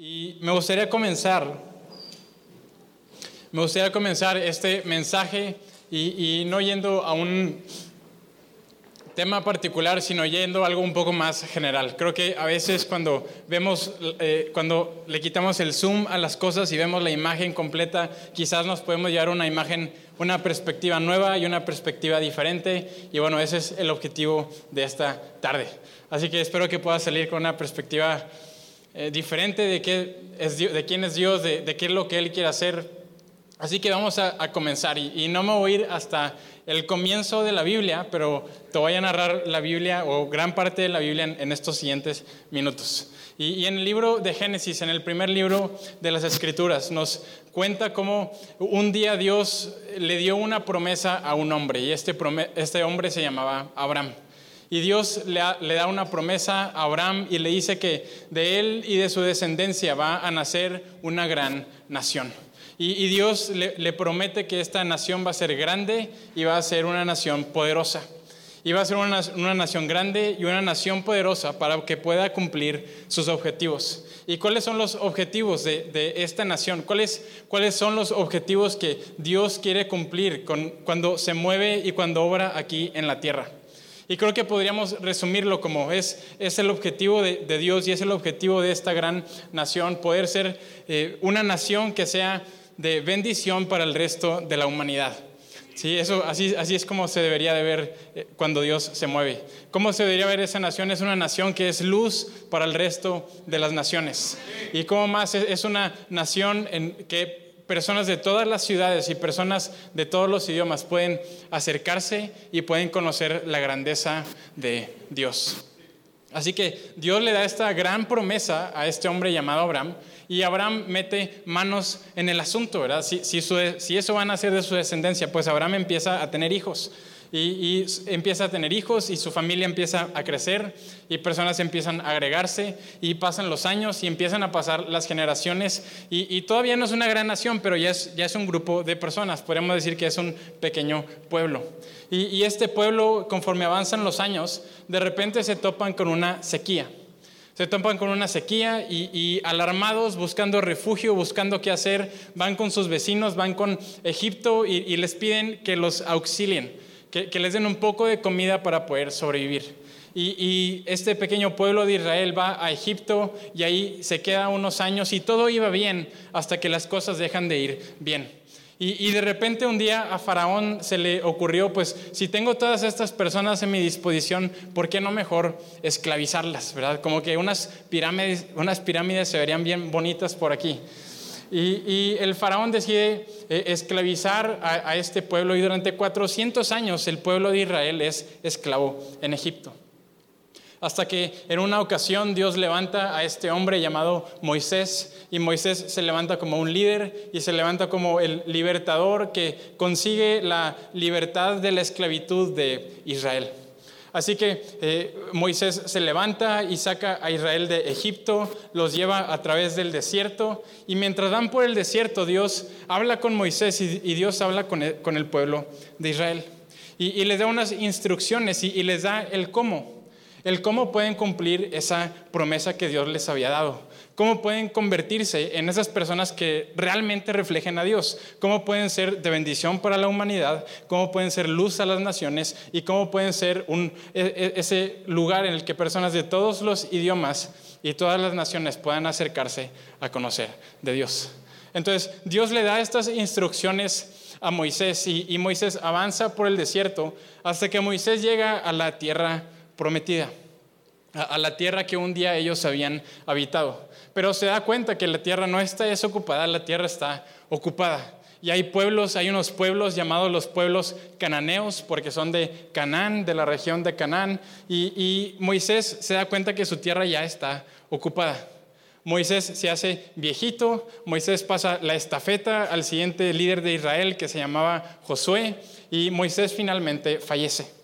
Y me gustaría comenzar, me gustaría comenzar este mensaje y, no yendo a un tema particular, sino yendo a algo un poco más general. Creo que a veces cuando vemos, eh, cuando le quitamos el zoom a las cosas y vemos la imagen completa, quizás nos podemos llevar una imagen, una perspectiva nueva y una perspectiva diferente. Y bueno, ese es el objetivo de esta tarde. Así que espero que pueda salir con una perspectiva eh, diferente de, qué es de quién es Dios, de, qué es lo que Él quiere hacer. Así que vamos a, comenzar y, no me voy a ir hasta el comienzo de la Biblia, pero te voy a narrar la Biblia o gran parte de la Biblia en, estos siguientes minutos. Y, en el libro de Génesis, en el primer libro de las Escrituras, nos cuenta cómo un día Dios le dio una promesa a un hombre y este, este hombre se llamaba Abraham. Y Dios le, da una promesa a Abraham y le dice que de él y de su descendencia va a nacer una gran nación. Y, Dios le, promete que esta nación va a ser grande y va a ser una nación poderosa. Y va a ser una, nación grande y una nación poderosa para que pueda cumplir sus objetivos. ¿Y cuáles son los objetivos de, esta nación? ¿Cuáles, ¿Cuáles son los objetivos que Dios quiere cumplir cuando se mueve y cuando obra aquí en la tierra? Y creo que podríamos resumirlo como es, es el objetivo de, Dios y es el objetivo de esta gran nación, poder ser eh, una nación que sea de bendición para el resto de la humanidad. Sí, eso, así, así es como se debería de ver eh, cuando Dios se mueve. ¿Cómo se debería ver esa nación? Es una nación que es luz para el resto de las naciones. Y cómo más es una nación en que personas de todas las ciudades y personas de todos los idiomas pueden acercarse y pueden conocer la grandeza de Dios. Así que Dios le da esta gran promesa a este hombre llamado Abraham y Abraham mete manos en el asunto, ¿verdad? Si, si, eso van a ser de su descendencia, pues Abraham empieza a tener hijos y, empieza a tener hijos y su familia empieza a crecer y personas empiezan a agregarse y pasan los años y empiezan a pasar las generaciones y, todavía no es una gran nación, pero ya es, ya es un grupo de personas, podemos decir que es un pequeño pueblo. Y, y este pueblo, conforme avanzan los años, de repente se topan con una sequía. Se topan con una sequía y, alarmados, buscando refugio, buscando qué hacer, van con sus vecinos, van con Egipto y, les piden que los auxilien que, les den un poco de comida para poder sobrevivir. Y, este pequeño pueblo de Israel va a Egipto y ahí se queda unos años y todo iba bien hasta que las cosas dejan de ir bien. Y, de repente un día a Faraón se le ocurrió, pues si tengo todas estas personas en mi disposición, ¿por qué no mejor esclavizarlas? ¿Verdad? Como que unas pirámides, unas pirámides se verían bien bonitas por aquí. Y, el faraón decide eh, esclavizar a, este pueblo y durante 400 años el pueblo de Israel es esclavo en Egipto. Hasta que en una ocasión Dios levanta a este hombre llamado Moisés y Moisés se levanta como un líder y se levanta como el libertador que consigue la libertad de la esclavitud de Israel. Así que eh, Moisés se levanta y saca a Israel de Egipto, los lleva a través del desierto y mientras van por el desierto Dios habla con Moisés y, Dios habla con el, pueblo de Israel. Y, les da unas instrucciones y les da el cómo, el cómo pueden cumplir esa promesa que Dios les había dado cómo pueden convertirse en esas personas que realmente reflejen a Dios, cómo pueden ser de bendición para la humanidad, cómo pueden ser luz a las naciones y cómo pueden ser un, e, e, ese lugar en el que personas de todos los idiomas y todas las naciones puedan acercarse a conocer de Dios. Entonces, Dios le da estas instrucciones a Moisés y, y Moisés avanza por el desierto hasta que Moisés llega a la tierra prometida a la tierra que un día ellos habían habitado. Pero se da cuenta que la tierra no está desocupada, la tierra está ocupada. Y hay pueblos, hay unos pueblos llamados los pueblos cananeos, porque son de Canaán, de la región de Canaán. Y, Moisés se da cuenta que su tierra ya está ocupada. Moisés se hace viejito, Moisés pasa la estafeta al siguiente líder de Israel que se llamaba Josué, y Moisés finalmente fallece.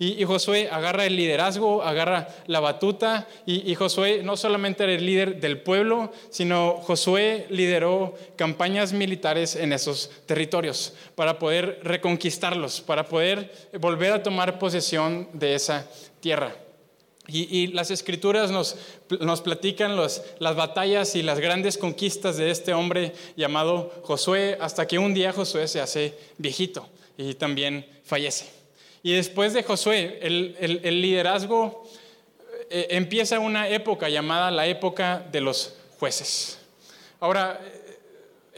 Y, Josué agarra el liderazgo, agarra la batuta, y, Josué no solamente era el líder del pueblo, sino Josué lideró campañas militares en esos territorios para poder reconquistarlos, para poder volver a tomar posesión de esa tierra. Y, las escrituras nos, platican las batallas y las grandes conquistas de este hombre llamado Josué, hasta que un día Josué se hace viejito y también fallece. Y después de Josué, el, el, liderazgo eh, empieza una época llamada la época de los jueces. Ahora,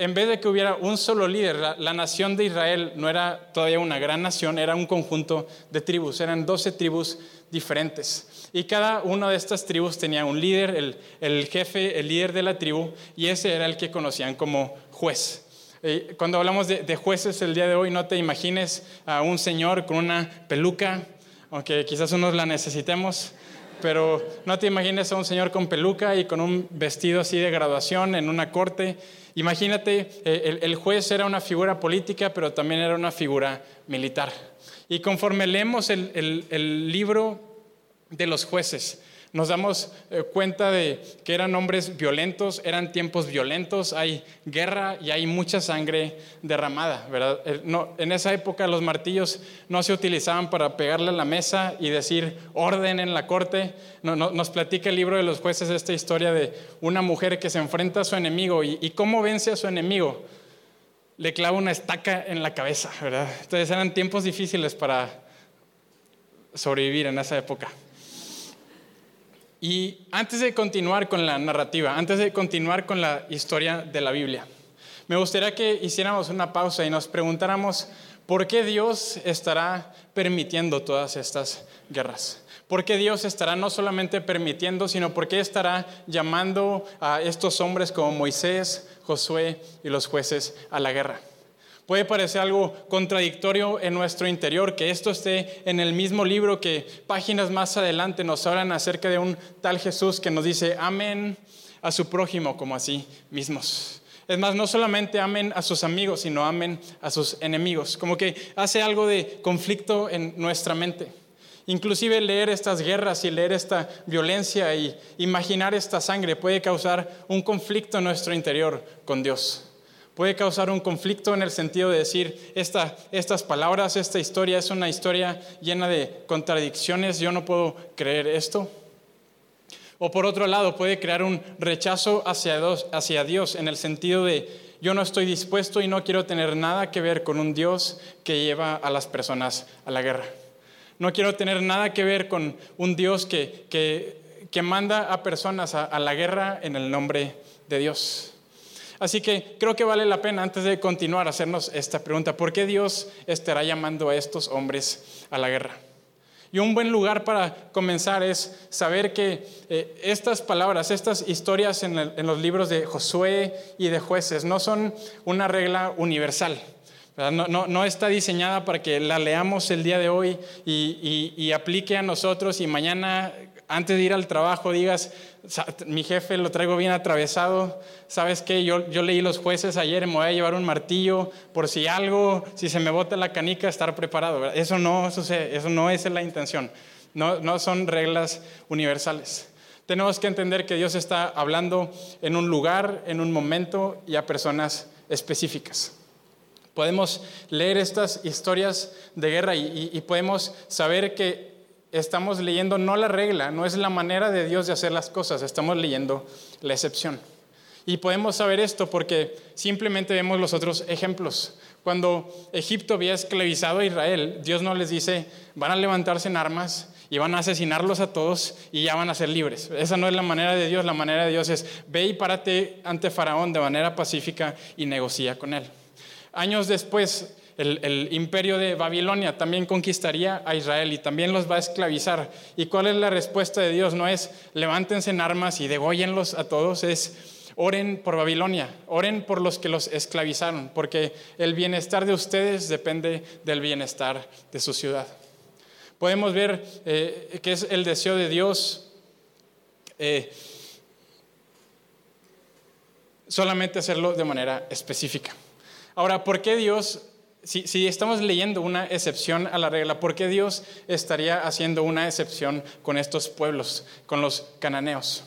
en vez de que hubiera un solo líder, la, nación de Israel no era todavía una gran nación, era un conjunto de tribus, eran 12 tribus diferentes. Y cada una de estas tribus tenía un líder, el, jefe, el líder de la tribu, y ese era el que conocían como juez. Eh, cuando hablamos de, jueces el día de hoy, no te imagines a un señor con una peluca, aunque quizás unos la necesitemos, pero no te imagines a un señor con peluca y con un vestido así de graduación en una corte Imagínate, eh, el, juez era una figura política, pero también era una figura militar. Y conforme leemos el libro de los jueces, nos damos eh, cuenta de que eran hombres violentos, eran tiempos violentos, hay guerra y hay mucha sangre derramada, ¿verdad? en esa época los martillos no se utilizaban para pegarle a la mesa y decir orden en la corte. nos platica el libro de los jueces esta historia de una mujer que se enfrenta a su enemigo y, y cómo vence a su enemigo. Le clava una estaca en la cabeza, ¿verdad? Entonces eran tiempos difíciles para sobrevivir en esa época. Y antes de continuar con la narrativa, antes de continuar con la historia de la Biblia, me gustaría que hiciéramos una pausa y nos preguntáramos por qué Dios estará permitiendo todas estas guerras. ¿Por qué Dios estará no solamente permitiendo, sino por qué estará llamando a estos hombres como Moisés, Josué y los jueces a la guerra? Puede parecer algo contradictorio en nuestro interior que esto esté en el mismo libro que páginas más adelante nos hablan acerca de un tal Jesús que nos dice amén a su prójimo como a sí mismos. Es más, no solamente amen a sus amigos, sino amen a sus enemigos. Como que hace algo de conflicto en nuestra mente. Inclusive leer estas guerras y leer esta violencia y imaginar esta sangre puede causar un conflicto en nuestro interior con Dios puede causar un conflicto en el sentido de decir, estas palabras, esta historia es una historia llena de contradicciones, yo no puedo creer esto. O por otro lado, puede crear un rechazo hacia Dios, hacia Dios en el sentido de, yo no estoy dispuesto y no quiero tener nada que ver con un Dios que lleva a las personas a la guerra. No quiero tener nada que ver con un Dios que, que, manda a personas a la guerra en el nombre de Dios. Así que creo que vale la pena, antes de continuar, hacernos esta pregunta. ¿Por qué Dios estará llamando a estos hombres a la guerra? Y un buen lugar para comenzar es saber que eh, estas palabras, estas historias en, los libros de Josué y de jueces no son una regla universal. No, está diseñada para que la leamos el día de hoy y aplique a nosotros y mañana antes de ir al trabajo digas, mi jefe lo traigo bien atravesado, ¿sabes qué? Yo, yo leí los jueces ayer, me voy a llevar un martillo por si algo, si se me bota la canica, estar preparado. Eso no eso no es la intención, no son reglas universales. Tenemos que entender que Dios está hablando en un lugar, en un momento y a personas específicas. Podemos leer estas historias de guerra y podemos saber que estamos leyendo no la regla, no es la manera de Dios de hacer las cosas, estamos leyendo la excepción. Y podemos saber esto porque simplemente vemos los otros ejemplos. Cuando Egipto había esclavizado a Israel, Dios no les dice, van a levantarse en armas y van a asesinarlos a todos y ya van a ser libres. Esa no es la manera de Dios, la manera de Dios es, ve y párate ante Faraón de manera pacífica y negocia con él. Años después, el, imperio de Babilonia también conquistaría a Israel y también los va a esclavizar. ¿Y cuál es la respuesta de Dios? No es levántense en armas y dególlenlos a todos, es oren por Babilonia, oren por los que los esclavizaron, porque el bienestar de ustedes depende del bienestar de su ciudad. Podemos ver eh, que es el deseo de Dios eh, solamente hacerlo de manera específica. Ahora, ¿por qué Dios si, estamos leyendo una excepción a la regla, ¿por qué Dios estaría haciendo una excepción con estos pueblos, con los cananeos?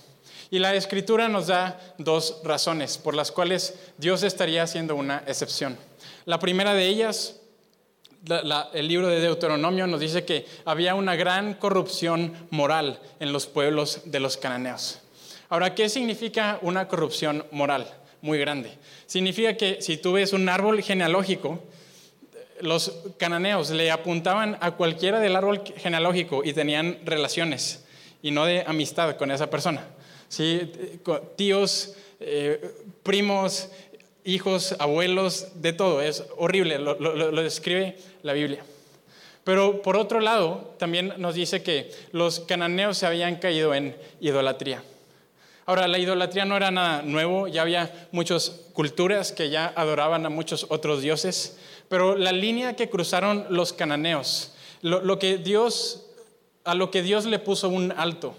Y la escritura nos da dos razones por las cuales Dios estaría haciendo una excepción. La primera de ellas el libro de Deuteronomio nos dice que había una gran corrupción moral en los pueblos de los cananeos. Ahora, ¿qué significa una corrupción moral muy grande? Significa que si tú ves un árbol genealógico, los cananeos le apuntaban a cualquiera del árbol genealógico y tenían relaciones y no de amistad con esa persona. ¿Sí? Tíos, eh, primos, hijos, abuelos, de todo. Es horrible, lo, describe la Biblia. Pero por otro lado, también nos dice que los cananeos se habían caído en idolatría. Ahora, la idolatría no era nada nuevo, ya había muchas culturas que ya adoraban a muchos otros dioses, pero la línea que cruzaron los cananeos, lo que Dios, a lo que Dios le puso un alto,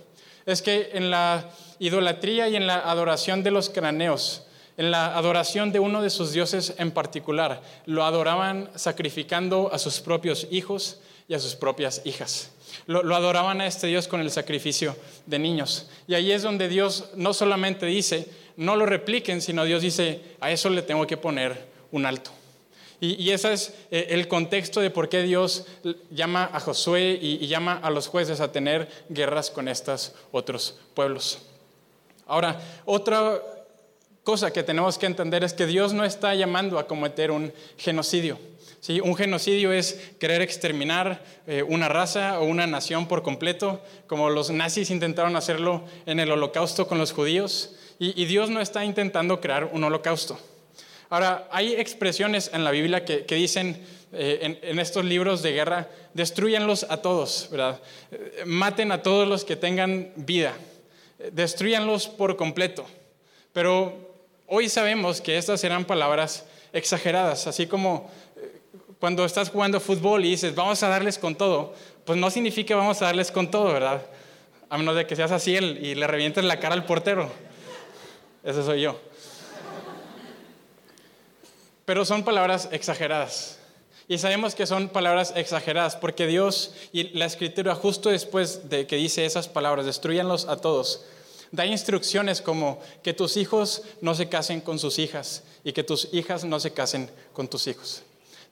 es que en la idolatría y en la adoración de los cananeos, en la adoración de uno de sus dioses en particular, lo adoraban sacrificando a sus propios hijos y a sus propias hijas. Lo, adoraban a este Dios con el sacrificio de niños. Y ahí es donde Dios no solamente dice, no lo repliquen, sino Dios dice, a eso le tengo que poner un alto. Y, ese es eh, el contexto de por qué Dios llama a Josué y llama a los jueces a tener guerras con estos otros pueblos. Ahora, otra cosa que tenemos que entender es que Dios no está llamando a cometer un genocidio. ¿Sí? Un genocidio es querer exterminar eh, una raza o una nación por completo, como los nazis intentaron hacerlo en el holocausto con los judíos, y, Dios no está intentando crear un holocausto. Ahora, hay expresiones en la Biblia que, dicen eh, en, estos libros de guerra, destruyanlos a todos, ¿verdad? Eh, maten a todos los que tengan vida, destruyanlos por completo. Pero Hoy sabemos que estas serán palabras exageradas, así como cuando estás jugando fútbol y dices, vamos a darles con todo, pues no significa vamos a darles con todo, ¿verdad? A menos de que seas así y le revientes la cara al portero. Ese soy yo. Pero son palabras exageradas. Y sabemos que son palabras exageradas porque Dios y la escritura justo después de que dice esas palabras, destruyanlos a todos, Da instrucciones como que tus hijos no se casen con sus hijas y que tus hijas no se casen con tus hijos.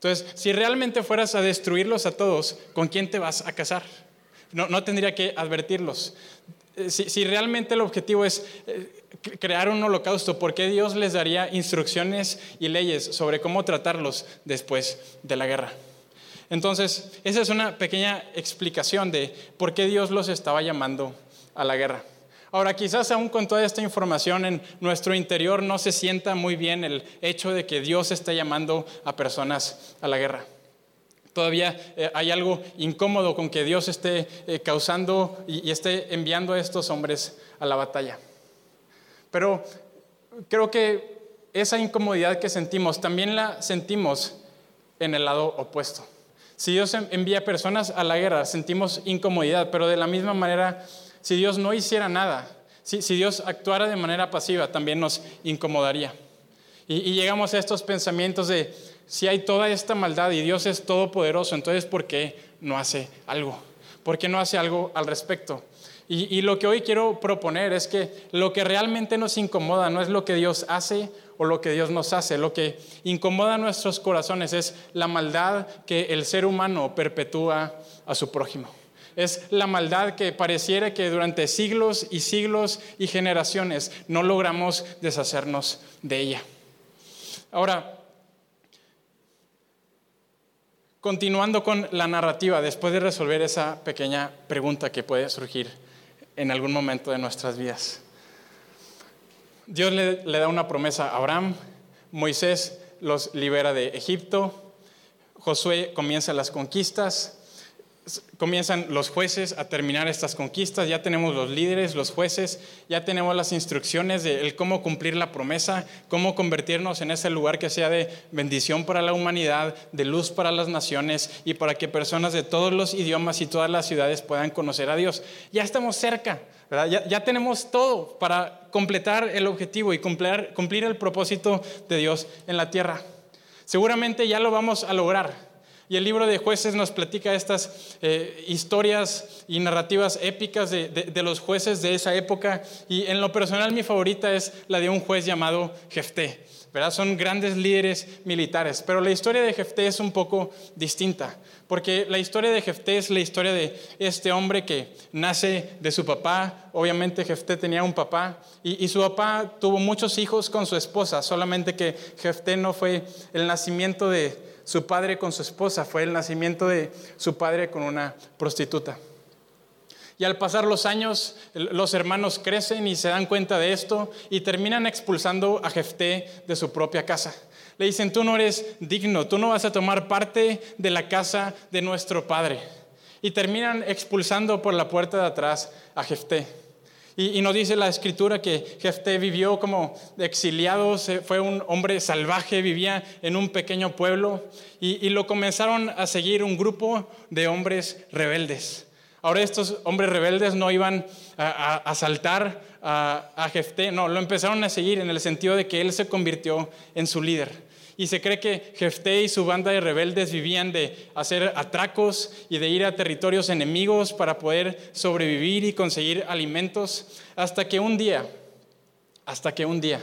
Entonces, si realmente fueras a destruirlos a todos, ¿con quién te vas a casar? No, tendría que advertirlos. Eh, si, realmente el objetivo es eh, crear un holocausto, ¿por qué Dios les daría instrucciones y leyes sobre cómo tratarlos después de la guerra? Entonces, esa es una pequeña explicación de por qué Dios los estaba llamando a la guerra. Ahora, quizás aún con toda esta información en nuestro interior no se sienta muy bien el hecho de que Dios está llamando a personas a la guerra. Todavía eh, hay algo incómodo con que Dios esté eh, causando y, esté enviando a estos hombres a la batalla. Pero creo que esa incomodidad que sentimos también la sentimos en el lado opuesto. Si Dios envía personas a la guerra, sentimos incomodidad, pero de la misma manera si Dios no hiciera nada, si, Dios actuara de manera pasiva, también nos incomodaría. Y, llegamos a estos pensamientos de, si hay toda esta maldad y Dios es todopoderoso, entonces ¿por qué no hace algo? ¿Por qué no hace algo al respecto? Y, y, lo que hoy quiero proponer es que lo que realmente nos incomoda no es lo que Dios hace o lo que Dios nos hace, lo que incomoda nuestros corazones es la maldad que el ser humano perpetúa a su prójimo. Es la maldad que pareciera que durante siglos y siglos y generaciones no logramos deshacernos de ella. Ahora, continuando con la narrativa, después de resolver esa pequeña pregunta que puede surgir en algún momento de nuestras vidas. Dios le, da una promesa a Abraham, Moisés los libera de Egipto, Josué comienza las conquistas, comienzan los jueces a terminar estas conquistas, ya tenemos los líderes, los jueces, ya tenemos las instrucciones de cómo cumplir la promesa, cómo convertirnos en ese lugar que sea de bendición para la humanidad, de luz para las naciones y para que personas de todos los idiomas y todas las ciudades puedan conocer a Dios. Ya estamos cerca, Ya, tenemos todo para completar el objetivo y cumplir el propósito de Dios en la tierra. Seguramente ya lo vamos a lograr Y el libro de jueces nos platica estas eh, historias y narrativas épicas de, de, los jueces de esa época. Y en lo personal mi favorita es la de un juez llamado Jefté. ¿verdad? Son grandes líderes militares. Pero la historia de Jefté es un poco distinta. Porque la historia de Jefté es la historia de este hombre que nace de su papá. Obviamente Jefté tenía un papá. Y, y su papá tuvo muchos hijos con su esposa. Solamente que Jefté no fue el nacimiento de su padre con su esposa, fue el nacimiento de su padre con una prostituta. Y al pasar los años, los hermanos crecen y se dan cuenta de esto y terminan expulsando a Jefté de su propia casa. Le dicen, tú no eres digno, tú no vas a tomar parte de la casa de nuestro padre. Y terminan expulsando por la puerta de atrás a Jefté. Y, nos dice la escritura que Jefté vivió como exiliado, fue un hombre salvaje, vivía en un pequeño pueblo y, lo comenzaron a seguir un grupo de hombres rebeldes. Ahora estos hombres rebeldes no iban a, asaltar a, a Jefté, no, lo empezaron a seguir en el sentido de que él se convirtió en su líder. Y se cree que Jefté y su banda de rebeldes vivían de hacer atracos y de ir a territorios enemigos para poder sobrevivir y conseguir alimentos, hasta que un día, hasta que un día,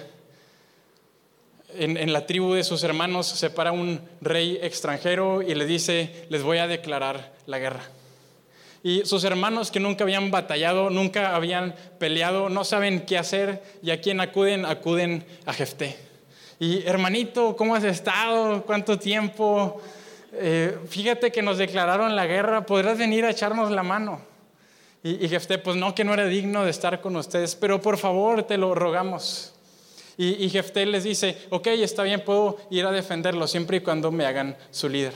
en, la tribu de sus hermanos se para un rey extranjero y le dice, les voy a declarar la guerra. Y sus hermanos que nunca habían batallado, nunca habían peleado, no saben qué hacer y a quién acuden, acuden a Jefté. Y hermanito, ¿cómo has estado? ¿Cuánto tiempo? Eh, fíjate que nos declararon la guerra, ¿podrás venir a echarnos la mano? Y, y Jefté, pues no, que no era digno de estar con ustedes, pero por favor te lo rogamos. Y, y Jefté les dice, ok, está bien, puedo ir a defenderlo siempre y cuando me hagan su líder.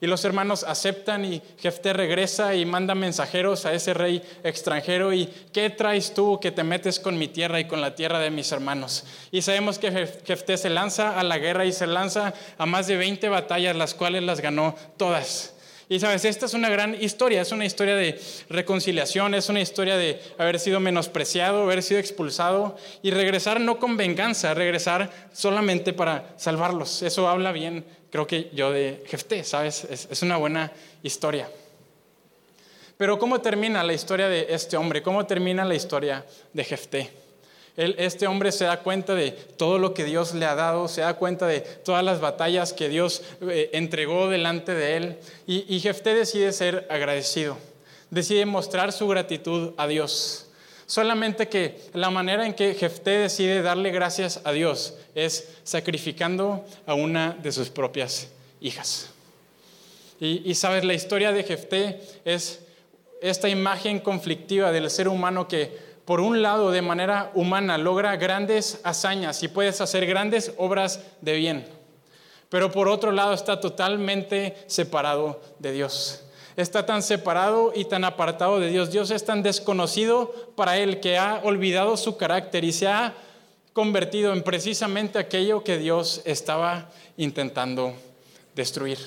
Y los hermanos aceptan y Jefté regresa y manda mensajeros a ese rey extranjero y ¿qué traes tú que te metes con mi tierra y con la tierra de mis hermanos? Y sabemos que Jefté se lanza a la guerra y se lanza a más de 20 batallas, las cuales las ganó todas. Y sabes, esta es una gran historia, es una historia de reconciliación, es una historia de haber sido menospreciado, haber sido expulsado y regresar no con venganza, regresar solamente para salvarlos. Eso habla bien creo que yo de Jefté, ¿sabes? Es, una buena historia. Pero ¿cómo termina la historia de este hombre? ¿Cómo termina la historia de Jefté? este hombre se da cuenta de todo lo que Dios le ha dado, se da cuenta de todas las batallas que Dios eh, entregó delante de él. Y, y Jefté decide ser agradecido, decide mostrar su gratitud a Dios. Solamente que la manera en que Jefté decide darle gracias a Dios es sacrificando a una de sus propias hijas. Y, sabes, la historia de Jefté es esta imagen conflictiva del ser humano que, por un lado, de manera humana, logra grandes hazañas y puedes hacer grandes obras de bien, pero por otro lado está totalmente separado de Dios está tan separado y tan apartado de Dios. Dios es tan desconocido para él que ha olvidado su carácter y se ha convertido en precisamente aquello que Dios estaba intentando destruir.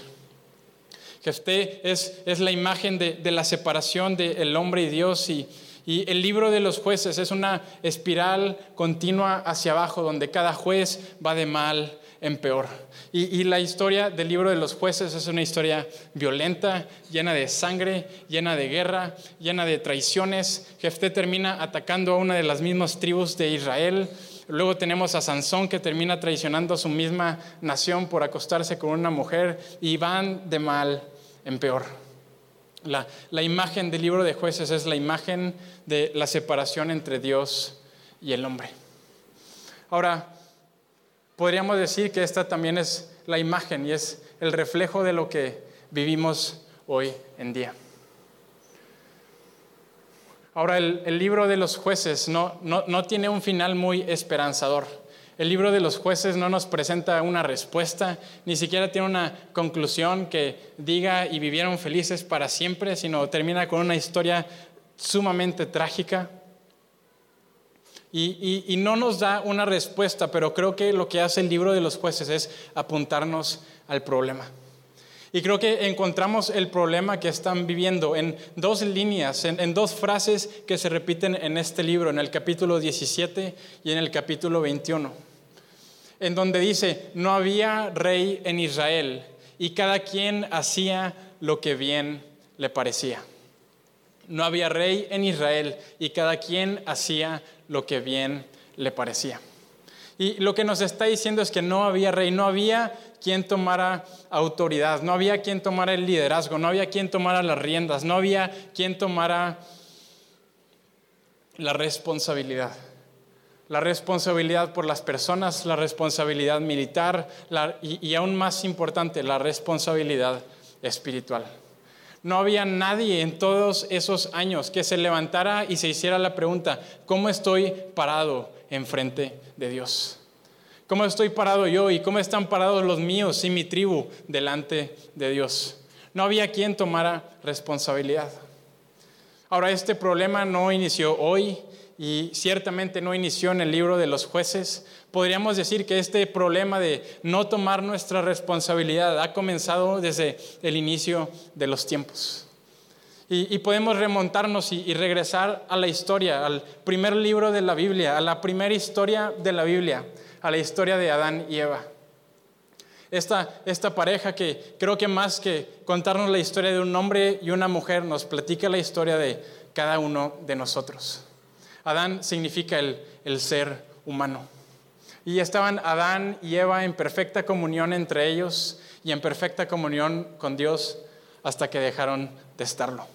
Jefté es, es la imagen de, la separación del hombre y Dios y, y el libro de los jueces es una espiral continua hacia abajo donde cada juez va de mal en peor. Y, la historia del libro de los jueces es una historia violenta, llena de sangre, llena de guerra, llena de traiciones. Jefté termina atacando a una de las mismas tribus de Israel. Luego tenemos a Sansón que termina traicionando a su misma nación por acostarse con una mujer y van de mal en peor. La, la imagen del libro de jueces es la imagen de la separación entre Dios y el hombre. Ahora, podríamos decir que esta también es la imagen y es el reflejo de lo que vivimos hoy en día. Ahora, el, libro de los jueces no, no, tiene un final muy esperanzador. El libro de los jueces no nos presenta una respuesta, ni siquiera tiene una conclusión que diga y vivieron felices para siempre, sino termina con una historia sumamente trágica. Y, no nos da una respuesta, pero creo que lo que hace el libro de los jueces es apuntarnos al problema. Y creo que encontramos el problema que están viviendo en dos líneas, en, dos frases que se repiten en este libro, en el capítulo 17 y en el capítulo 21, en donde dice, no había rey en Israel y cada quien hacía lo que bien le parecía. No había rey en Israel y cada quien hacía lo que bien le parecía. Y lo que nos está diciendo es que no había rey, no había quien tomara autoridad, no había quien tomara el liderazgo, no había quien tomara las riendas, no había quien tomara la responsabilidad. La responsabilidad por las personas, la responsabilidad militar y, y aún más importante, la responsabilidad espiritual. No había nadie en todos esos años que se levantara y se hiciera la pregunta, ¿cómo estoy parado enfrente de Dios? ¿Cómo estoy parado yo y cómo están parados los míos y mi tribu delante de Dios? No había quien tomara responsabilidad. Ahora, este problema no inició hoy y ciertamente no inició en el libro de los jueces. Podríamos decir que este problema de no tomar nuestra responsabilidad ha comenzado desde el inicio de los tiempos. Y, podemos remontarnos y, y regresar a la historia, al primer libro de la Biblia, a la primera historia de la Biblia a la historia de Adán y Eva. Esta, esta pareja que creo que más que contarnos la historia de un hombre y una mujer, nos platica la historia de cada uno de nosotros. Adán significa el, el ser humano. Y estaban Adán y Eva en perfecta comunión entre ellos y en perfecta comunión con Dios hasta que dejaron de estarlo.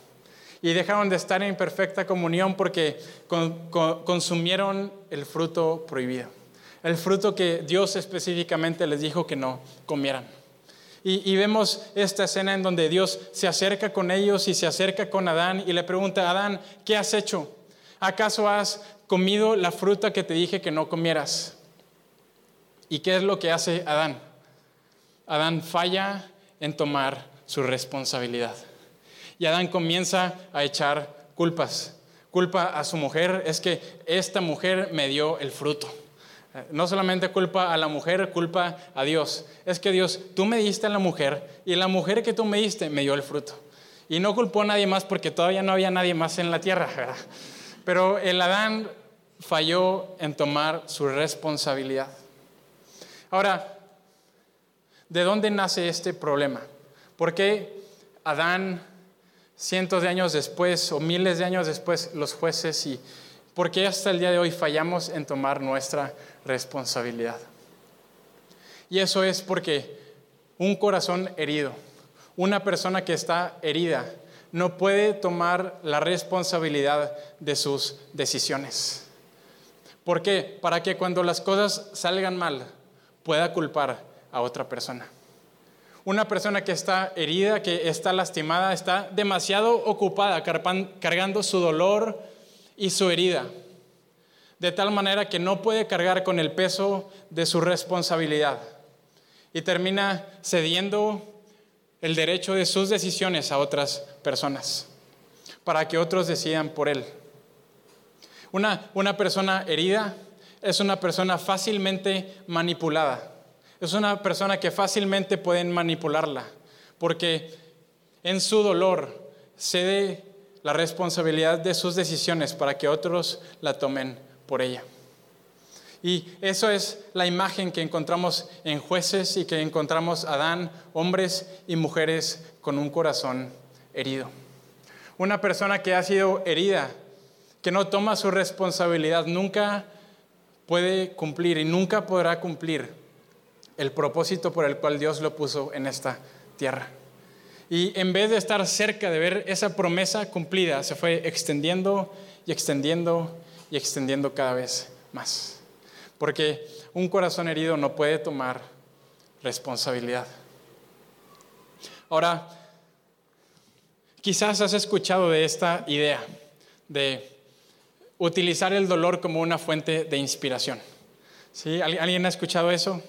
Y dejaron de estar en perfecta comunión porque consumieron el fruto prohibido el fruto que Dios específicamente les dijo que no comieran. Y, vemos esta escena en donde Dios se acerca con ellos y se acerca con Adán y le pregunta, Adán, ¿qué has hecho? ¿Acaso has comido la fruta que te dije que no comieras? ¿Y qué es lo que hace Adán? Adán falla en tomar su responsabilidad. Y Adán comienza a echar culpas. Culpa a su mujer, es que esta mujer me dio el fruto. No solamente culpa a la mujer, culpa a Dios. Es que Dios, tú me diste a la mujer y la mujer que tú me diste me dio el fruto. Y no culpó a nadie más porque todavía no había nadie más en la tierra. Pero el Adán falló en tomar su responsabilidad. Ahora, ¿de dónde nace este problema? ¿Por qué Adán, cientos de años después o miles de años después, los jueces y por qué hasta el día de hoy fallamos en tomar nuestra responsabilidad. Y eso es porque un corazón herido, una persona que está herida, no puede tomar la responsabilidad de sus decisiones. ¿Por qué? Para que cuando las cosas salgan mal pueda culpar a otra persona. Una persona que está herida, que está lastimada, está demasiado ocupada cargando su dolor y su herida de tal manera que no puede cargar con el peso de su responsabilidad y termina cediendo el derecho de sus decisiones a otras personas para que otros decidan por él. Una, una persona herida es una persona fácilmente manipulada. Es una persona que fácilmente pueden manipularla porque en su dolor cede la responsabilidad de sus decisiones para que otros la tomen por ella. Y eso es la imagen que encontramos en jueces y que encontramos Adán, hombres y mujeres con un corazón herido. Una persona que ha sido herida, que no toma su responsabilidad, nunca puede cumplir y nunca podrá cumplir el propósito por el cual Dios lo puso en esta tierra. Y en vez de estar cerca de ver esa promesa cumplida, se fue extendiendo y extendiendo y extendiendo cada vez más. Porque un corazón herido no puede tomar responsabilidad. Ahora, quizás has escuchado de esta idea de utilizar el dolor como una fuente de inspiración. ¿Sí? ¿Alguien ha escuchado eso?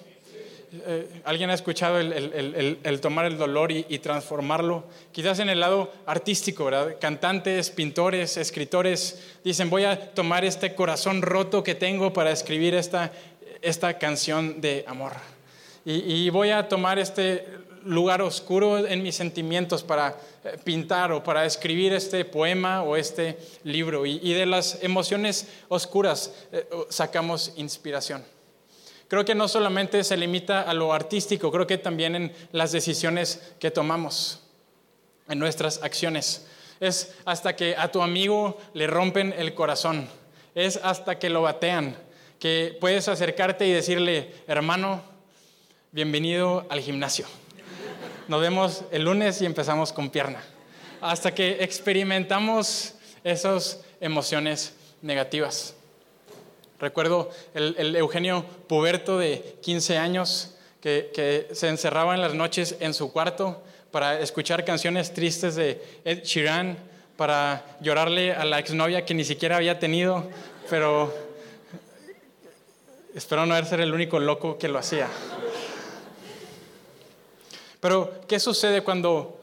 Eh, ¿Alguien ha escuchado el, tomar el dolor y, transformarlo? Quizás en el lado artístico, ¿verdad? Cantantes, pintores, escritores dicen, voy a tomar este corazón roto que tengo para escribir esta, esta canción de amor. Y, voy a tomar este lugar oscuro en mis sentimientos para eh, pintar o para escribir este poema o este libro. Y, de las emociones oscuras eh, sacamos inspiración. Creo que no solamente se limita a lo artístico, creo que también en las decisiones que tomamos, en nuestras acciones. Es hasta que a tu amigo le rompen el corazón, es hasta que lo batean, que puedes acercarte y decirle, hermano, bienvenido al gimnasio. Nos vemos el lunes y empezamos con pierna. Hasta que experimentamos esas emociones negativas. Recuerdo el, Eugenio Puberto de 15 años que, se encerraba en las noches en su cuarto para escuchar canciones tristes de Ed Sheeran, para llorarle a la exnovia que ni siquiera había tenido, pero espero no ser el único loco que lo hacía. Pero, ¿qué sucede cuando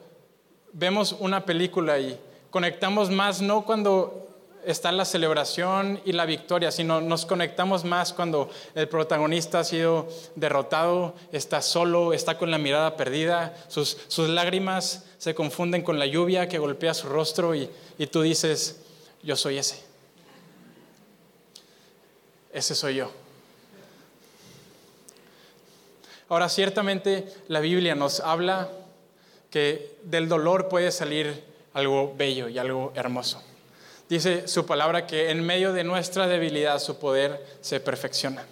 vemos una película y conectamos más no cuando está la celebración y la victoria, sino nos conectamos más cuando el protagonista ha sido derrotado, está solo, está con la mirada perdida, sus, lágrimas se confunden con la lluvia que golpea su rostro y, y tú dices, yo soy ese. Ese soy yo. Ahora, ciertamente la Biblia nos habla que del dolor puede salir algo bello y algo hermoso. Dice su palabra que en medio de nuestra debilidad su poder se perfecciona.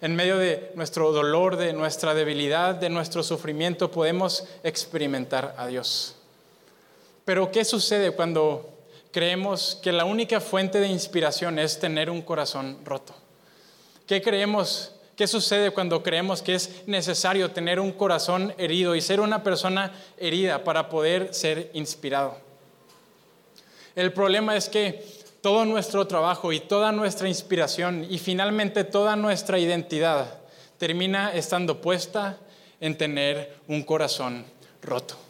En medio de nuestro dolor, de nuestra debilidad, de nuestro sufrimiento, podemos experimentar a Dios. Pero ¿qué sucede cuando creemos que la única fuente de inspiración es tener un corazón roto? ¿Qué creemos? ¿Qué sucede cuando creemos que es necesario tener un corazón herido y ser una persona herida para poder ser inspirado? El problema es que todo nuestro trabajo y toda nuestra inspiración y finalmente toda nuestra identidad termina estando puesta en tener un corazón roto.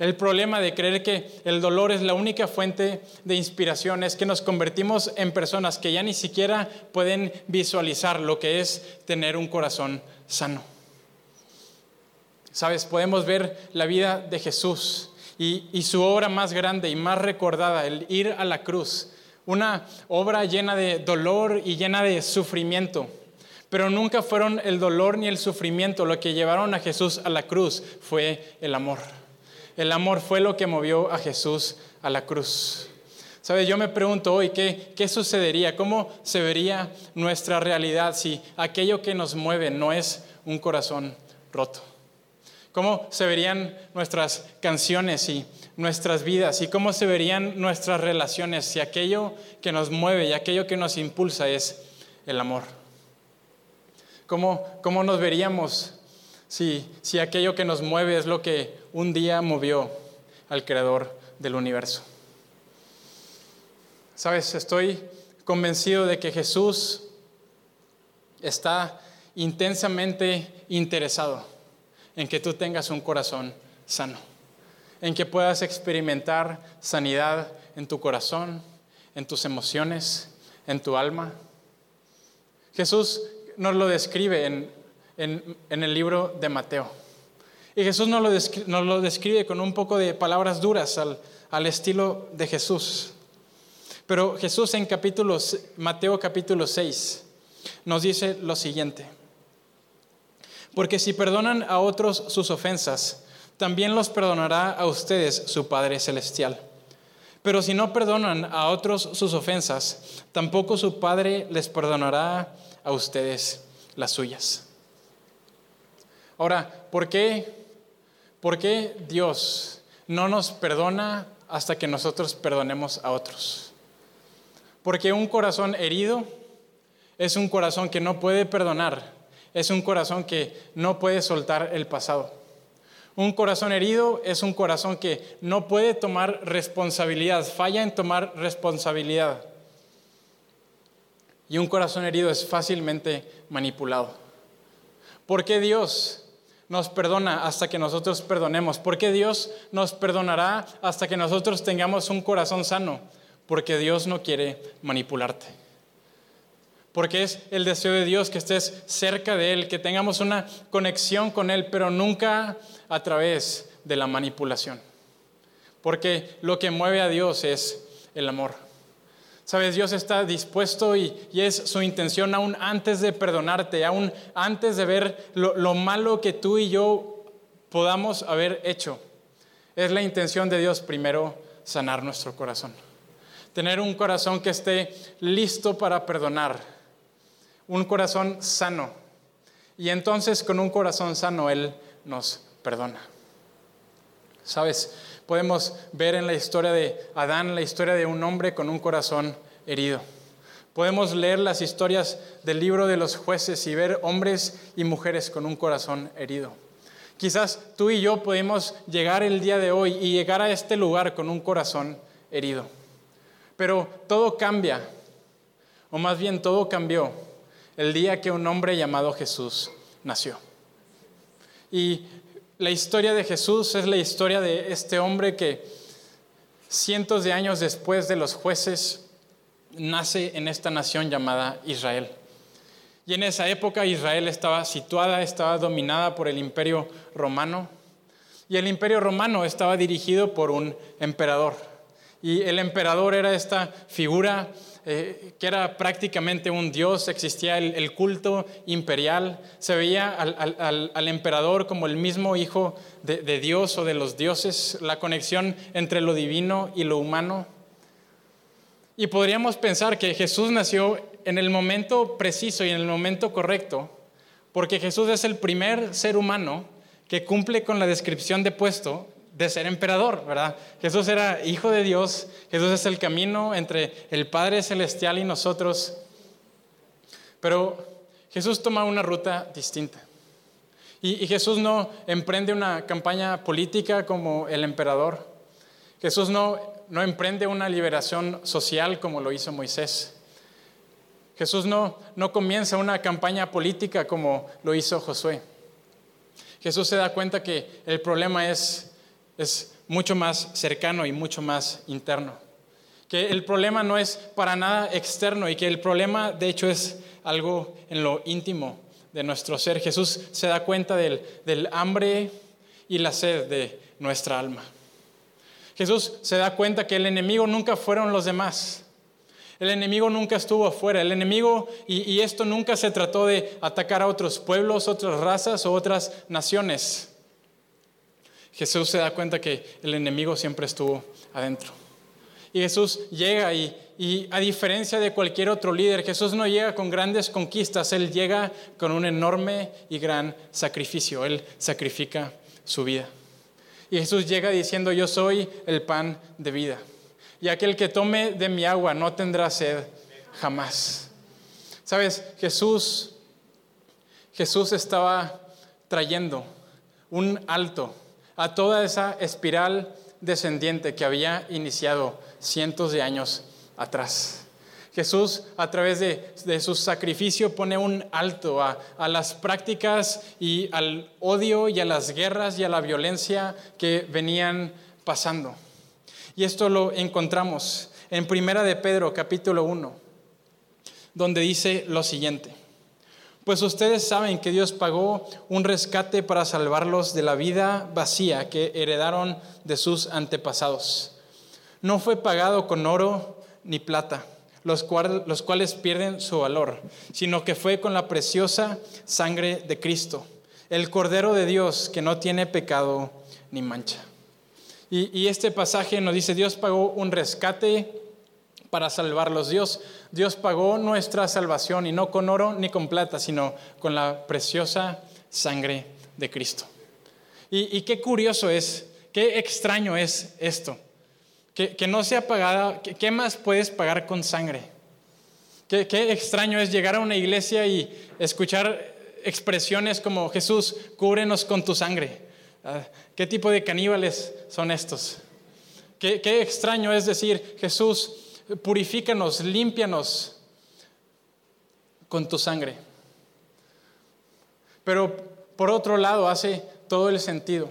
El problema de creer que el dolor es la única fuente de inspiración es que nos convertimos en personas que ya ni siquiera pueden visualizar lo que es tener un corazón sano. Sabes, podemos ver la vida de Jesús y, su obra más grande y más recordada, el ir a la cruz. Una obra llena de dolor y llena de sufrimiento. Pero nunca fueron el dolor ni el sufrimiento lo que llevaron a Jesús a la cruz, fue el amor. El amor fue lo que movió a Jesús a la cruz. ¿Sabes? Yo me pregunto hoy, ¿qué, ¿qué sucedería? ¿Cómo se vería nuestra realidad si aquello que nos mueve no es un corazón roto? cómo se verían nuestras canciones y nuestras vidas y cómo se verían nuestras relaciones si aquello que nos mueve y aquello que nos impulsa es el amor. ¿Cómo, cómo nos veríamos si, si aquello que nos mueve es lo que un día movió al creador del universo? Sabes, estoy convencido de que Jesús está intensamente interesado en que tú tengas un corazón sano, en que puedas experimentar sanidad en tu corazón, en tus emociones, en tu alma. Jesús nos lo describe en, el libro de Mateo. Y Jesús nos lo, describe, nos lo describe con un poco de palabras duras al, al estilo de Jesús. Pero Jesús en capítulo, Mateo capítulo 6 nos dice lo siguiente. Porque si perdonan a otros sus ofensas, también los perdonará a ustedes su Padre Celestial. Pero si no perdonan a otros sus ofensas, tampoco su Padre les perdonará a ustedes las suyas. Ahora, ¿por qué, ¿por qué Dios no nos perdona hasta que nosotros perdonemos a otros? Porque un corazón herido es un corazón que no puede perdonar es un corazón que no puede soltar el pasado. Un corazón herido es un corazón que no puede tomar responsabilidad, falla en tomar responsabilidad. Y un corazón herido es fácilmente manipulado. ¿Por qué Dios nos perdona hasta que nosotros perdonemos? ¿Por qué Dios nos perdonará hasta que nosotros tengamos un corazón sano? Porque Dios no quiere manipularte porque es el deseo de Dios que estés cerca de Él, que tengamos una conexión con Él, pero nunca a través de la manipulación. Porque lo que mueve a Dios es el amor. Sabes, Dios está dispuesto y, es su intención aún antes de perdonarte, aún antes de ver lo, malo que tú y yo podamos haber hecho. Es la intención de Dios primero sanar nuestro corazón. Tener un corazón que esté listo para perdonar. Un corazón sano. Y entonces con un corazón sano Él nos perdona. Sabes, podemos ver en la historia de Adán la historia de un hombre con un corazón herido. Podemos leer las historias del libro de los jueces y ver hombres y mujeres con un corazón herido. Quizás tú y yo podemos llegar el día de hoy y llegar a este lugar con un corazón herido. Pero todo cambia, o más bien todo cambió el día que un hombre llamado Jesús nació. Y la historia de Jesús es la historia de este hombre que cientos de años después de los jueces nace en esta nación llamada Israel. Y en esa época Israel estaba situada, estaba dominada por el imperio romano. Y el imperio romano estaba dirigido por un emperador. Y el emperador era esta figura eh, que era prácticamente un dios, existía el, culto imperial, se veía al, emperador como el mismo hijo de, Dios o de los dioses, la conexión entre lo divino y lo humano. Y podríamos pensar que Jesús nació en el momento preciso y en el momento correcto, porque Jesús es el primer ser humano que cumple con la descripción de puesto de ser emperador, ¿verdad? Jesús era hijo de Dios, Jesús es el camino entre el Padre Celestial y nosotros, pero Jesús toma una ruta distinta. Y, Jesús no emprende una campaña política como el emperador. Jesús no, no emprende una liberación social como lo hizo Moisés. Jesús no, no comienza una campaña política como lo hizo Josué. Jesús se da cuenta que el problema es es mucho más cercano y mucho más interno. Que el problema no es para nada externo y que el problema de hecho es algo en lo íntimo de nuestro ser. Jesús se da cuenta del, del hambre y la sed de nuestra alma. Jesús se da cuenta que el enemigo nunca fueron los demás. El enemigo nunca estuvo afuera. El enemigo, y, y, esto nunca se trató de atacar a otros pueblos, otras razas o otras naciones. Jesús se da cuenta que el enemigo siempre estuvo adentro. Y Jesús llega y, y, a diferencia de cualquier otro líder, Jesús no llega con grandes conquistas, Él llega con un enorme y gran sacrificio. Él sacrifica su vida. Y Jesús llega diciendo, yo soy el pan de vida. Y aquel que tome de mi agua no tendrá sed jamás. Sabes, Jesús, Jesús estaba trayendo un alto a toda esa espiral descendiente que había iniciado cientos de años atrás. Jesús, a través de, su sacrificio, pone un alto a, las prácticas y al odio y a las guerras y a la violencia que venían pasando. Y esto lo encontramos en Primera de Pedro, capítulo 1, donde dice lo siguiente. Pues ustedes saben que Dios pagó un rescate para salvarlos de la vida vacía que heredaron de sus antepasados. No fue pagado con oro ni plata, los, cuales pierden su valor, sino que fue con la preciosa sangre de Cristo, el Cordero de Dios que no tiene pecado ni mancha. Y, y este pasaje nos dice, Dios pagó un rescate para salvarlos. Dios, Dios pagó nuestra salvación y no con oro ni con plata, sino con la preciosa sangre de Cristo. Y, qué curioso es, qué extraño es esto, que, no sea pagada, ¿qué más puedes pagar con sangre? Qué, extraño es llegar a una iglesia y escuchar expresiones como Jesús, cúbrenos con tu sangre. Ah, ¿Qué tipo de caníbales son estos? Qué extraño es decir, Jesús, purifícanos, límpianos con tu sangre. Pero por otro lado hace todo el sentido.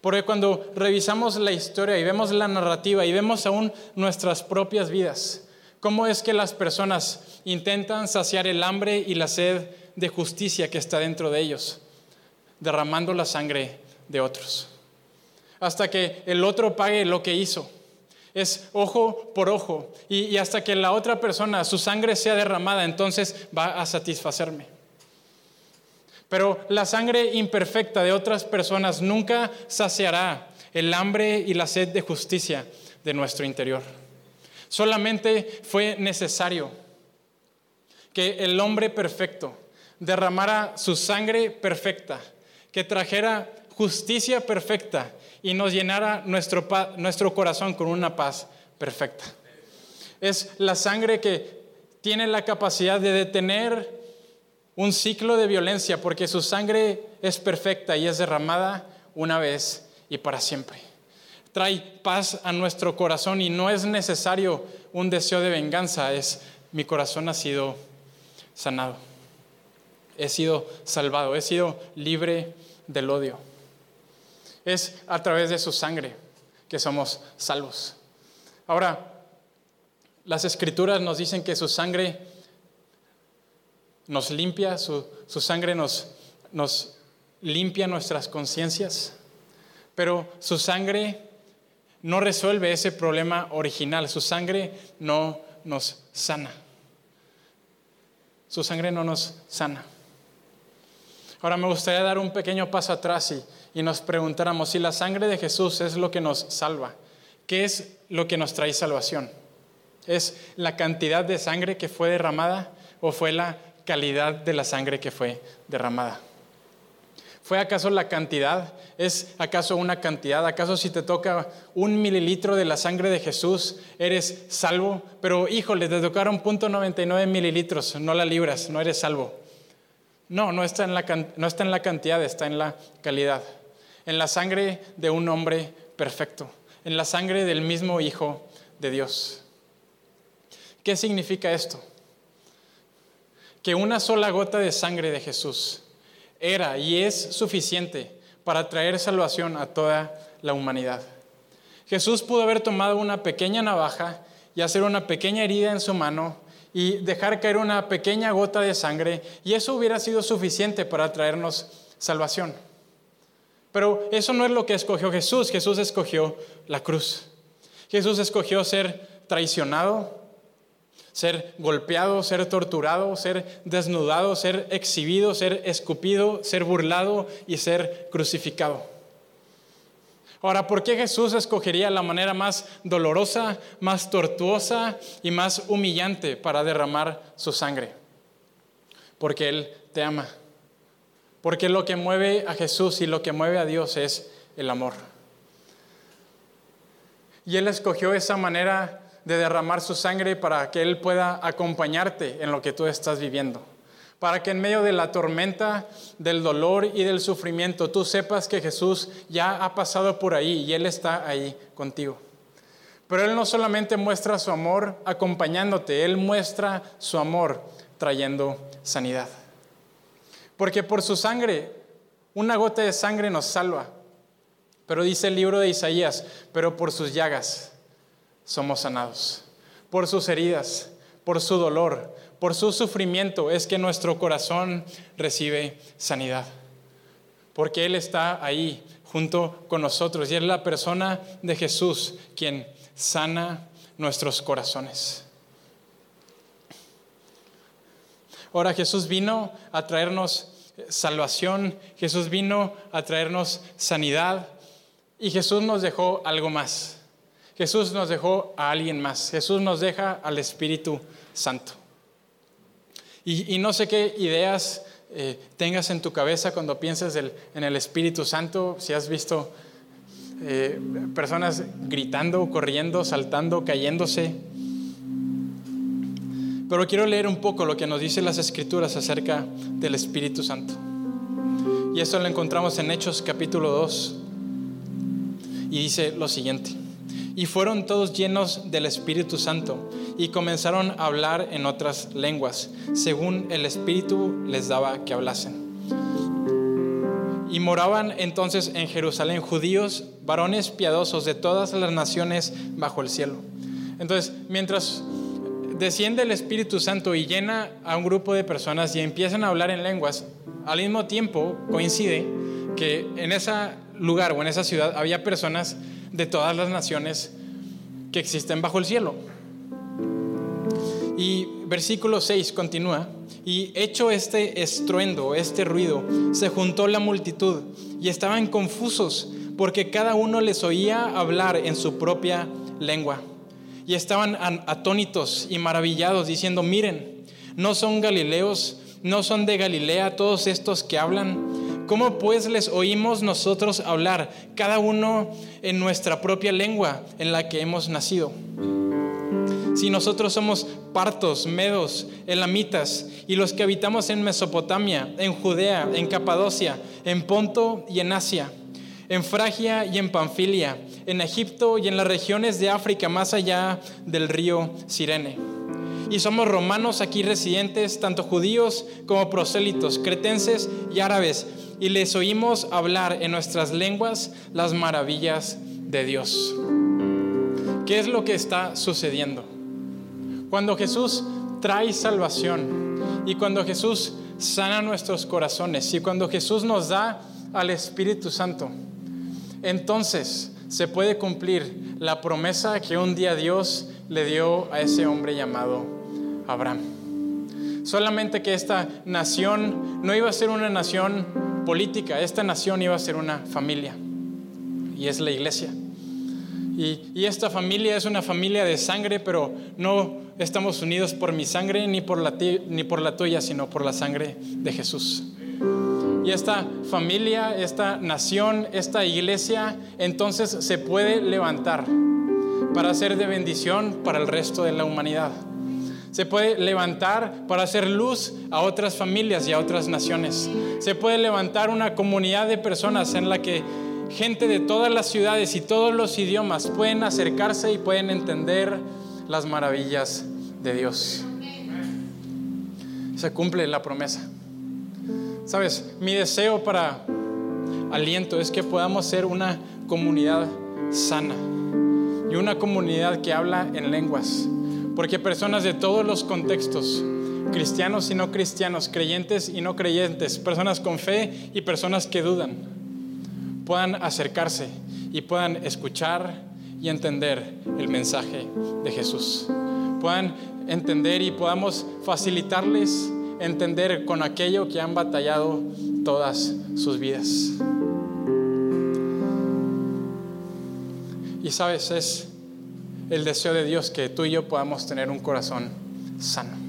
Porque cuando revisamos la historia y vemos la narrativa y vemos aún nuestras propias vidas, cómo es que las personas intentan saciar el hambre y la sed de justicia que está dentro de ellos, derramando la sangre de otros, hasta que el otro pague lo que hizo Es ojo por ojo. Y, hasta que la otra persona, su sangre sea derramada, entonces va a satisfacerme. Pero la sangre imperfecta de otras personas nunca saciará el hambre y la sed de justicia de nuestro interior. Solamente fue necesario que el hombre perfecto derramara su sangre perfecta, que trajera justicia perfecta y nos llenara nuestro, nuestro corazón con una paz perfecta. Es la sangre que tiene la capacidad de detener un ciclo de violencia porque su sangre es perfecta y es derramada una vez y para siempre. Trae paz a nuestro corazón y no es necesario un deseo de venganza, es mi corazón ha sido sanado. He sido salvado, he sido libre del odio. Es a través de su sangre que somos salvos. Ahora, las escrituras nos dicen que su sangre nos limpia, su, sangre nos, nos limpia nuestras conciencias, pero su sangre no resuelve ese problema original, su sangre no nos sana. Su sangre no nos sana. Ahora me gustaría dar un pequeño paso atrás y, y nos preguntáramos si la sangre de Jesús es lo que nos salva, ¿qué es lo que nos trae salvación? ¿Es la cantidad de sangre que fue derramada o fue la calidad de la sangre que fue derramada. ¿Fue acaso la cantidad? ¿Es acaso una cantidad? ¿Acaso si te toca un mililitro de la sangre de Jesús, eres salvo? Pero híjole, te tocaron .99 mililitros, no la libras, no eres salvo. No, no está, en la, no está en la cantidad, está en la calidad. En la sangre de un hombre perfecto, en la sangre del mismo Hijo de Dios. ¿Qué significa esto? que una sola gota de sangre de Jesús era y es suficiente para traer salvación a toda la humanidad. Jesús pudo haber tomado una pequeña navaja y hacer una pequeña herida en su mano y dejar caer una pequeña gota de sangre y eso hubiera sido suficiente para traernos salvación. Pero eso no es lo que escogió Jesús. Jesús escogió la cruz. Jesús escogió ser traicionado, ser golpeado, ser torturado, ser desnudado, ser exhibido, ser escupido, ser burlado y ser crucificado. Ahora, ¿por qué Jesús escogería la manera más dolorosa, más tortuosa y más humillante para derramar su sangre? Porque Él te ama. Porque lo que mueve a Jesús y lo que mueve a Dios es el amor. Y Él escogió esa manera de derramar su sangre para que Él pueda acompañarte en lo que tú estás viviendo. Para que en medio de la tormenta, del dolor y del sufrimiento, tú sepas que Jesús ya ha pasado por ahí y Él está ahí contigo. Pero Él no solamente muestra su amor acompañándote, Él muestra su amor trayendo sanidad. Porque por su sangre, una gota de sangre nos salva. Pero dice el libro de Isaías, pero por sus llagas somos sanados. Por sus heridas, por su dolor, por su sufrimiento es que nuestro corazón recibe sanidad. Porque Él está ahí junto con nosotros y es la persona de Jesús quien sana nuestros corazones. Ahora Jesús vino a traernos salvación, Jesús vino a traernos sanidad y Jesús nos dejó algo más. Jesús nos dejó a alguien más. Jesús nos deja al Espíritu Santo. Y, no sé qué ideas eh, tengas en tu cabeza cuando piensas en el Espíritu Santo, si has visto eh, personas gritando, corriendo, saltando, cayéndose. Pero quiero leer un poco lo que nos dicen las Escrituras acerca del Espíritu Santo. Y eso lo encontramos en Hechos capítulo 2. Y dice lo siguiente y fueron todos llenos del Espíritu Santo y comenzaron a hablar en otras lenguas, según el Espíritu les daba que hablasen. Y moraban entonces en Jerusalén judíos, varones piadosos de todas las naciones bajo el cielo. Entonces, mientras desciende el Espíritu Santo y llena a un grupo de personas y empiezan a hablar en lenguas, al mismo tiempo coincide que en ese lugar o en esa ciudad había personas de todas las naciones que existen bajo el cielo. Y versículo 6 continúa, y hecho este estruendo, este ruido, se juntó la multitud y estaban confusos porque cada uno les oía hablar en su propia lengua. Y estaban atónitos y maravillados diciendo, miren, ¿no son galileos? ¿No son de Galilea todos estos que hablan? ¿Cómo pues les oímos nosotros hablar, cada uno en nuestra propia lengua en la que hemos nacido? Si nosotros somos partos, medos, elamitas, y los que habitamos en Mesopotamia, en Judea, en Capadocia, en Ponto y en Asia, en Fragia y en Panfilia, en Egipto y en las regiones de África más allá del río Sirene. Y somos romanos aquí residentes, tanto judíos como prosélitos, cretenses y árabes, y les oímos hablar en nuestras lenguas las maravillas de Dios. ¿Qué es lo que está sucediendo? Cuando Jesús trae salvación y cuando Jesús sana nuestros corazones y cuando Jesús nos da al Espíritu Santo, entonces se puede cumplir la promesa que un día Dios le dio a ese hombre llamado Abraham. Solamente que esta nación no iba a ser una nación política, esta nación iba a ser una familia y es la iglesia. Y, esta familia es una familia de sangre, pero no estamos unidos por mi sangre ni por, la ni por la tuya, sino por la sangre de Jesús. Y esta familia, esta nación, esta iglesia, entonces se puede levantar para ser de bendición para el resto de la humanidad. Se puede levantar para hacer luz a otras familias y a otras naciones. Se puede levantar una comunidad de personas en la que gente de todas las ciudades y todos los idiomas pueden acercarse y pueden entender las maravillas de Dios. Se cumple la promesa. Sabes, mi deseo para aliento es que podamos ser una comunidad sana y una comunidad que habla en lenguas, porque personas de todos los contextos, cristianos y no cristianos, creyentes y no creyentes, personas con fe y personas que dudan, puedan acercarse y puedan escuchar y entender el mensaje de Jesús. Puedan entender y podamos facilitarles entender con aquello que han batallado todas sus vidas. Y sabes, es el deseo de Dios que tú y yo podamos tener un corazón sano.